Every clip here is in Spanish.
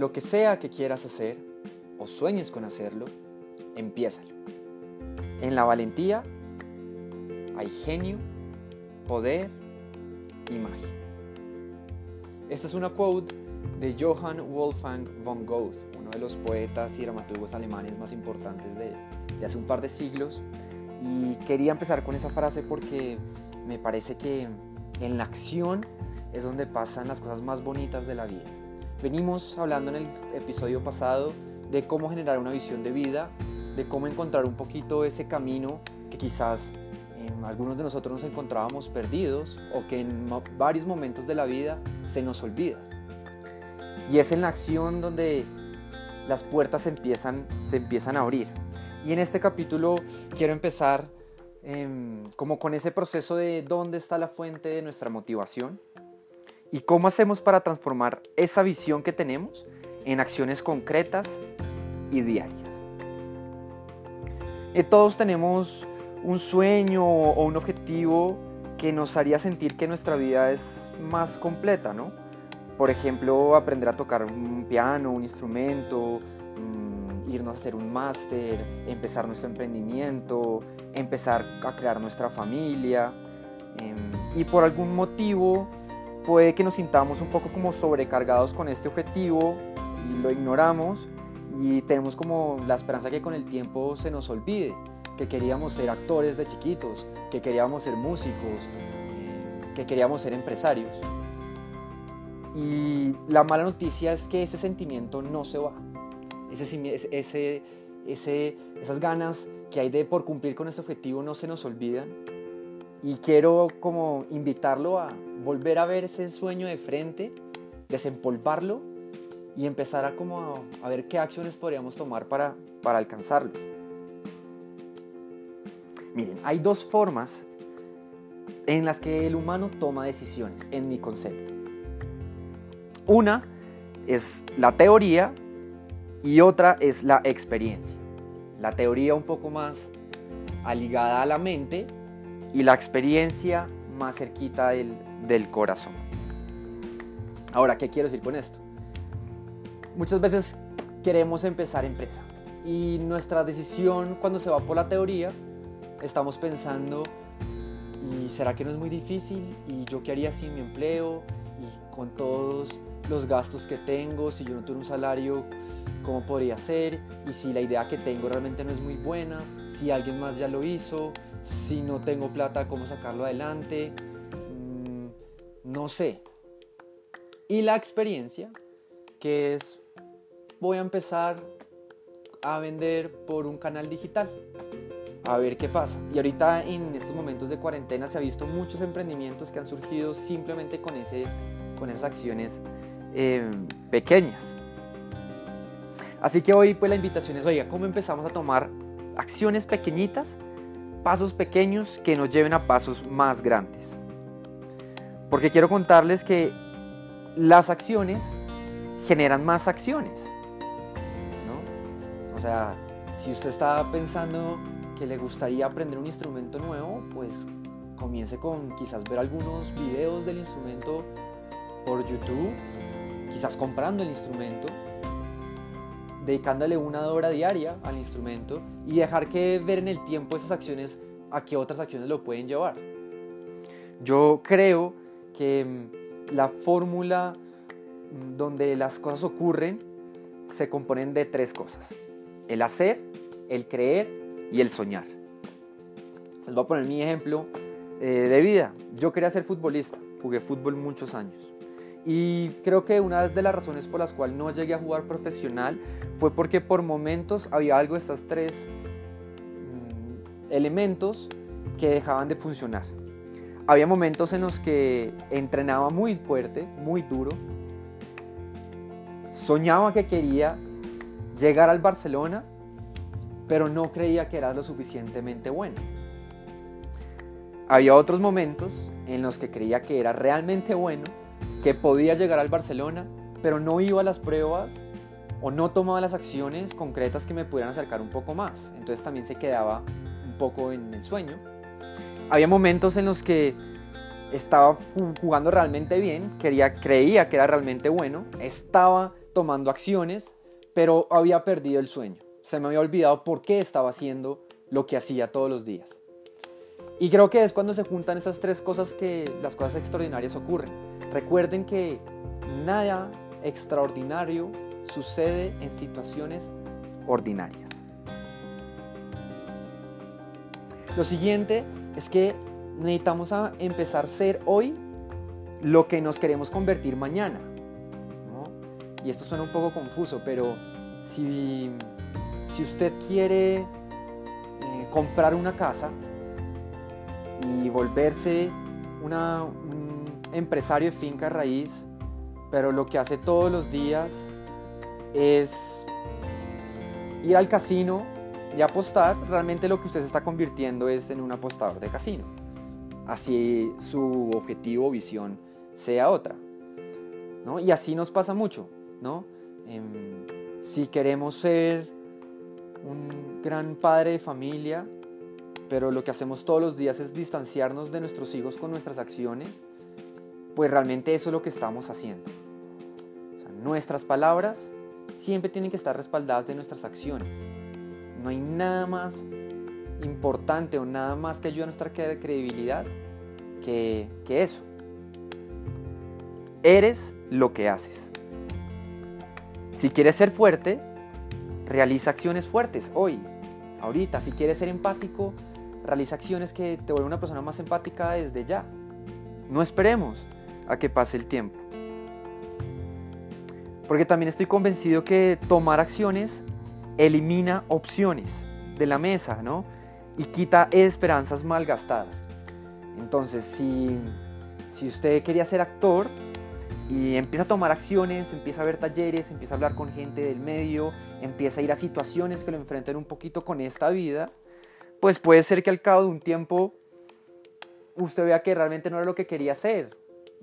lo que sea que quieras hacer o sueñes con hacerlo, empiézalo. En la valentía hay genio, poder y magia. Esta es una quote de Johann Wolfgang von Goethe, uno de los poetas y dramaturgos alemanes más importantes de, de hace un par de siglos. Y quería empezar con esa frase porque me parece que en la acción es donde pasan las cosas más bonitas de la vida. Venimos hablando en el episodio pasado de cómo generar una visión de vida, de cómo encontrar un poquito ese camino que quizás en algunos de nosotros nos encontrábamos perdidos o que en varios momentos de la vida se nos olvida. Y es en la acción donde las puertas se empiezan, se empiezan a abrir. Y en este capítulo quiero empezar em, como con ese proceso de dónde está la fuente de nuestra motivación y cómo hacemos para transformar esa visión que tenemos en acciones concretas y diarias. Y todos tenemos un sueño o un objetivo que nos haría sentir que nuestra vida es más completa, ¿no? Por ejemplo, aprender a tocar un piano, un instrumento, irnos a hacer un máster, empezar nuestro emprendimiento, empezar a crear nuestra familia. Em, y por algún motivo puede que nos sintamos un poco como sobrecargados con este objetivo y lo ignoramos y tenemos como la esperanza que con el tiempo se nos olvide que queríamos ser actores de chiquitos, que queríamos ser músicos, eh, que queríamos ser empresarios. Y la mala noticia es que ese sentimiento no se va ese, ese, esas ganas que hay de por cumplir con este objetivo no se nos olvidan. Y quiero como invitarlo a volver a ver ese sueño de frente, desempolvarlo y empezar a, como a, ver qué acciones podríamos tomar para, para alcanzarlo. Miren, hay dos formas en las que el humano toma decisiones, en mi concepto. Una es la teoría y otra es la experiencia. La teoría un poco más aligada a la mente y la experiencia más cerquita del, del corazón. Ahora, ¿qué quiero decir con esto? Muchas veces queremos empezar empresa y nuestra decisión cuando se va por la teoría, estamos pensando, ¿y será que no es muy difícil? ¿Y yo qué haría sin mi empleo? ¿Y con todos los gastos que tengo? Si yo no tuviera un salario cómo podría ser y si la idea que tengo realmente no es muy buena, si alguien más ya lo hizo, si no tengo plata, cómo sacarlo adelante, mm, no sé. Y la experiencia, que es, voy a empezar a vender por un canal digital, a ver qué pasa. Y ahorita en estos momentos de cuarentena se ha visto muchos emprendimientos que han surgido simplemente con, ese, con esas acciones eh, pequeñas. Así que hoy pues la invitación es, oiga, ¿cómo empezamos a tomar acciones pequeñitas, pasos pequeños que nos lleven a pasos más grandes? Porque quiero contarles que las acciones generan más acciones. ¿no? O sea, si usted está pensando que le gustaría aprender un instrumento nuevo, pues comience con quizás ver algunos videos del instrumento por YouTube, quizás comprando el instrumento dedicándole una hora diaria al instrumento y dejar que ver en el tiempo esas acciones a qué otras acciones lo pueden llevar. Yo creo que mm, la fórmula mm, donde las cosas ocurren se componen de tres cosas. El hacer, el creer y el soñar. Les voy a poner mi ejemplo eh, de vida. Yo quería ser futbolista, jugué fútbol muchos años. Y creo que una de las razones por las cuales no llegué a jugar profesional fue porque por momentos había algo de estos tres mm, elementos que dejaban de funcionar. Había momentos en los que entrenaba muy fuerte, muy duro, soñaba que quería llegar al Barcelona, pero no creía que era lo suficientemente bueno. Había otros momentos en los que creía que era realmente bueno, que podía llegar al Barcelona, pero no iba a las pruebas o no tomaba las acciones concretas que me pudieran acercar un poco más. Entonces también se quedaba un poco en el sueño. Había momentos en los que estaba jugando realmente bien, quería, creía que era realmente bueno, estaba tomando acciones, pero había perdido el sueño. Se me había olvidado por qué estaba haciendo lo que hacía todos los días. Y creo que es cuando se juntan esas tres cosas que las cosas extraordinarias ocurren. Recuerden que nada extraordinario sucede en situaciones ordinarias. Lo siguiente es que necesitamos empezar a ser hoy lo que nos queremos convertir mañana. Y esto suena un poco confuso, pero si, si usted quiere eh, comprar una casa, y volverse un empresario de finca raíz, pero lo que hace todos los días es ir al casino y apostar, realmente lo que usted se está convirtiendo es en un apostador de casino. Así su objetivo o visión sea otra. ¿no? Y así nos pasa mucho. ¿no? Em, si queremos ser un gran padre de familia, pero lo que hacemos todos los días es distanciarnos de nuestros hijos con nuestras acciones, pues realmente eso es lo que estamos haciendo. nuestras palabras siempre tienen que estar respaldadas de nuestras acciones. No hay nada más importante o nada más que ayude a nuestra credibilidad que, que eso. Eres lo que haces. Si quieres ser fuerte, realiza acciones fuertes hoy, ahorita. Si quieres ser empático, realiza acciones que te vuelvan una persona más empática desde ya. No esperemos a que pase el tiempo. Porque también estoy convencido que tomar acciones elimina opciones de la mesa, ¿no? Y quita esperanzas malgastadas. Entonces, si, si usted quería ser actor y empieza a tomar acciones, empieza a ver talleres, empieza a hablar con gente del medio, empieza a ir a situaciones que lo enfrenten un poquito con esta vida, pues puede ser que al cabo de un tiempo usted vea que realmente no era lo que quería hacer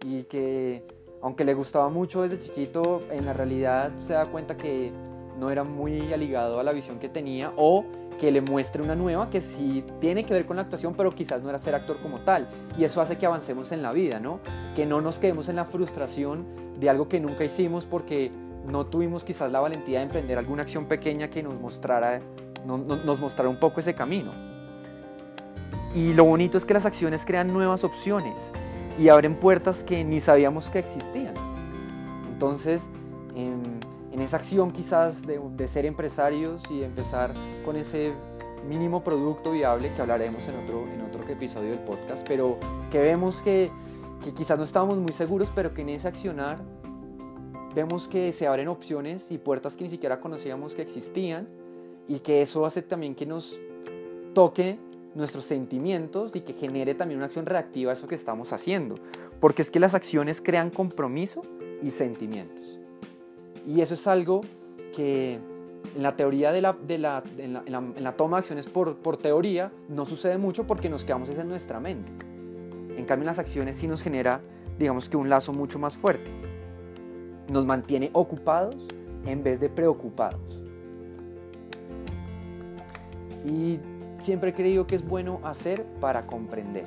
y que aunque le gustaba mucho desde chiquito, en la realidad se da cuenta que no era muy aligado a la visión que tenía o que le muestre una nueva que sí tiene que ver con la actuación, pero quizás no era ser actor como tal. Y eso hace que avancemos en la vida, ¿no? Que no nos quedemos en la frustración de algo que nunca hicimos porque no tuvimos quizás la valentía de emprender alguna acción pequeña que nos mostrara, nos mostrara un poco ese camino. Y lo bonito es que las acciones crean nuevas opciones y abren puertas que ni sabíamos que existían. Entonces, en, esa acción quizás de, ser empresarios y empezar con ese mínimo producto viable que hablaremos en otro, en otro episodio del podcast, pero que vemos que, que quizás no estábamos muy seguros, pero que en ese accionar vemos que se abren opciones y puertas que ni siquiera conocíamos que existían y que eso hace también que nos toque nuestros sentimientos y que genere también una acción reactiva a eso que estamos haciendo. Porque es que las acciones crean compromiso y sentimientos. Y eso es algo que en la teoría de la, de la, en, la, en, la, toma de acciones por, por, teoría no sucede mucho porque nos quedamos en nuestra mente. En cambio en las acciones sí nos genera, digamos que un lazo mucho más fuerte. Nos mantiene ocupados en vez de preocupados. Y Siempre he creído que es bueno hacer para comprender,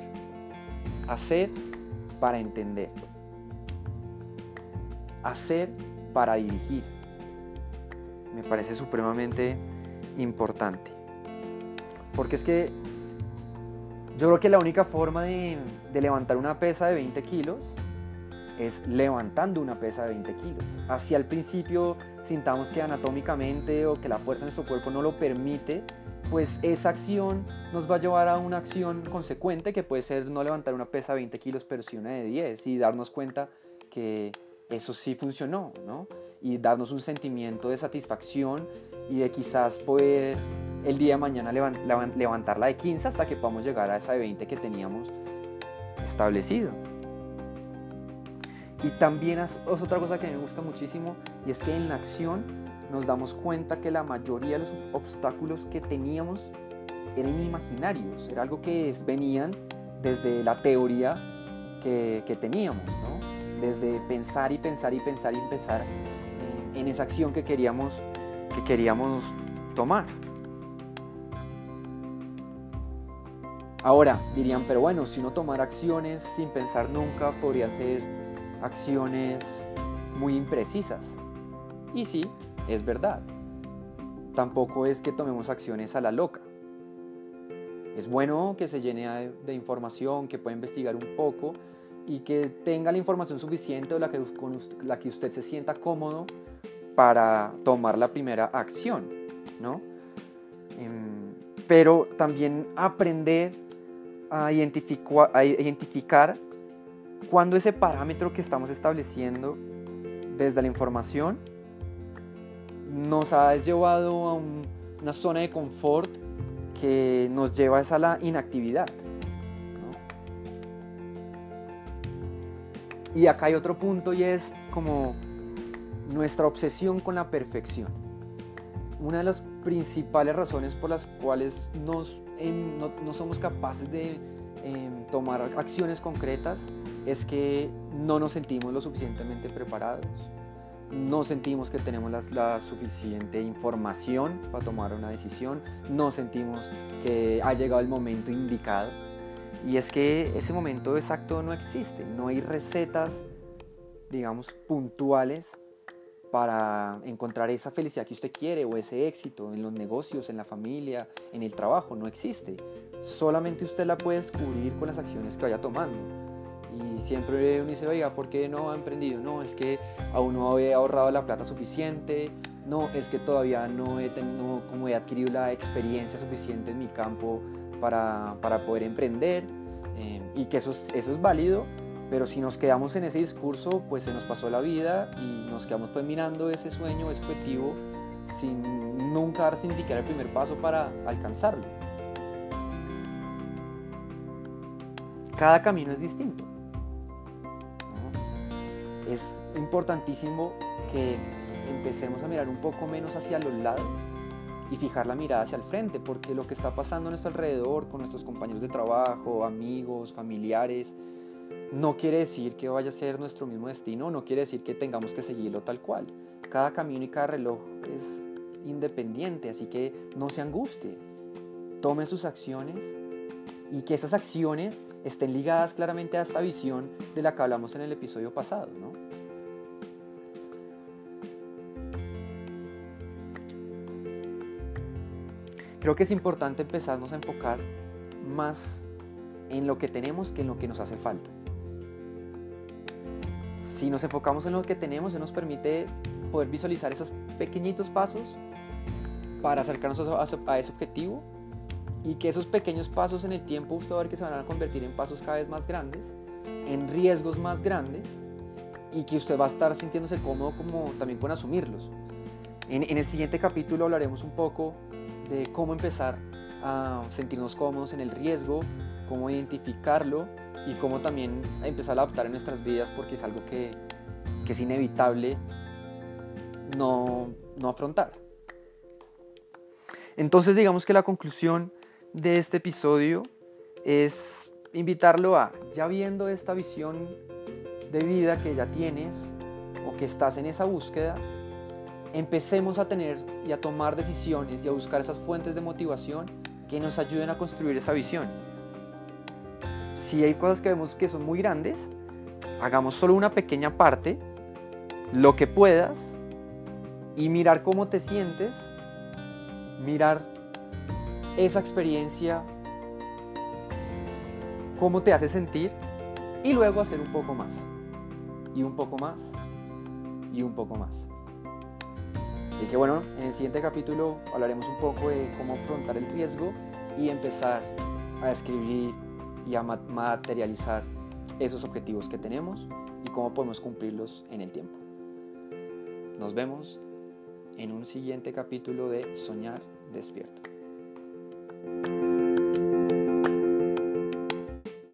hacer para entender, hacer para dirigir. Me parece supremamente importante. Porque es que yo creo que la única forma de, levantar una pesa de 20 kilos es levantando una pesa de 20 kilos. Así al principio sintamos que anatómicamente o que la fuerza de nuestro cuerpo no lo permite, pues esa acción nos va a llevar a una acción consecuente que puede ser no levantar una pesa de 20 kilos, pero sí una de 10 y darnos cuenta que eso sí funcionó, ¿no? Y darnos un sentimiento de satisfacción y de quizás poder el día de mañana levantarla de 15 hasta que podamos llegar a esa de 20 que teníamos establecido. Y también es otra cosa que me gusta muchísimo y es que en la acción nos damos cuenta que la mayoría de los obstáculos que teníamos eran imaginarios, era algo que venían desde la teoría que, teníamos, desde pensar y pensar y pensar y pensar en, en esa acción que queríamos, que queríamos tomar. Ahora dirían, pero bueno, si no tomar acciones sin pensar nunca, podrían ser acciones muy imprecisas. Y sí, es verdad. Tampoco es que tomemos acciones a la loca. Es bueno que se llene de información, que pueda investigar un poco y que tenga la información suficiente o la que, la que usted se sienta cómodo para tomar la primera acción, ¿no? Em, pero también aprender a, identificar, a identificar cuando ese parámetro que estamos estableciendo desde la información nos ha llevado a una zona de confort que nos lleva a la inactividad. Y acá hay otro punto y es como nuestra obsesión con la perfección. Una de las principales razones por las cuales em, no, somos capaces de em, tomar acciones concretas es que no nos sentimos lo suficientemente preparados, no sentimos que tenemos la, suficiente información para tomar una decisión, no sentimos que ha llegado el momento indicado. Y es que ese momento exacto no existe, no hay recetas, digamos, puntuales para encontrar esa felicidad que usted quiere o ese éxito en los negocios, en la familia, en el trabajo, no existe. Solamente usted la puede descubrir con las acciones que vaya tomando. Y siempre uno dice, oiga, ¿por qué no ha emprendido? No, es que aún no había ahorrado la plata suficiente, no, es que todavía no he, tenido, como he adquirido la experiencia suficiente en mi campo para, para poder emprender. Eh, y que eso eso es válido, pero si nos quedamos en ese discurso, pues se nos pasó la vida y nos quedamos pues mirando ese sueño, ese objetivo, sin nunca dar ni siquiera el primer paso para alcanzarlo. Cada camino es distinto. Es importantísimo que empecemos a mirar un poco menos hacia los lados y fijar la mirada hacia el frente, porque lo que está pasando a nuestro alrededor, con nuestros compañeros de trabajo, amigos, familiares, no quiere decir que vaya a ser nuestro mismo destino, no quiere decir que tengamos que seguirlo tal cual. Cada camino y cada reloj es independiente, así que no se angustie. Tome sus acciones y que esas acciones estén ligadas claramente a esta visión de la que hablamos en el episodio pasado. Creo que es importante empezarnos a enfocar más en lo que tenemos que en lo que nos hace falta si nos enfocamos en lo que tenemos, se nos permite poder visualizar esos pequeñitos pasos para acercarnos a, ese objetivo y que esos pequeños pasos en el tiempo usted va a ver que se van a convertir en pasos cada vez más grandes, en riesgos más grandes y que usted va a estar sintiéndose cómodo como también con asumirlos. En, en el siguiente capítulo hablaremos un poco de cómo empezar a sentirnos cómodos en el riesgo, cómo identificarlo y cómo también empezar a adaptar en nuestras vidas porque es algo que, que es inevitable no, no afrontar. Entonces digamos que la conclusión de este episodio es invitarlo a, ya viendo esta visión de vida que ya tienes o que estás en esa búsqueda, empecemos a tener y a tomar decisiones y a buscar esas fuentes de motivación que nos ayuden a construir esa visión si hay cosas que vemos que son muy grandes, hagamos solo una pequeña parte, lo que puedas, y mirar cómo te sientes, mirar esa experiencia, cómo te hace sentir, y luego hacer un poco más, y un poco más, y un poco más. Así que bueno, en el siguiente capítulo hablaremos un poco de cómo afrontar el riesgo y empezar a escribir y a materializar esos objetivos que tenemos y cómo podemos cumplirlos en el tiempo. Nos vemos en un siguiente capítulo de Soñar Despierto.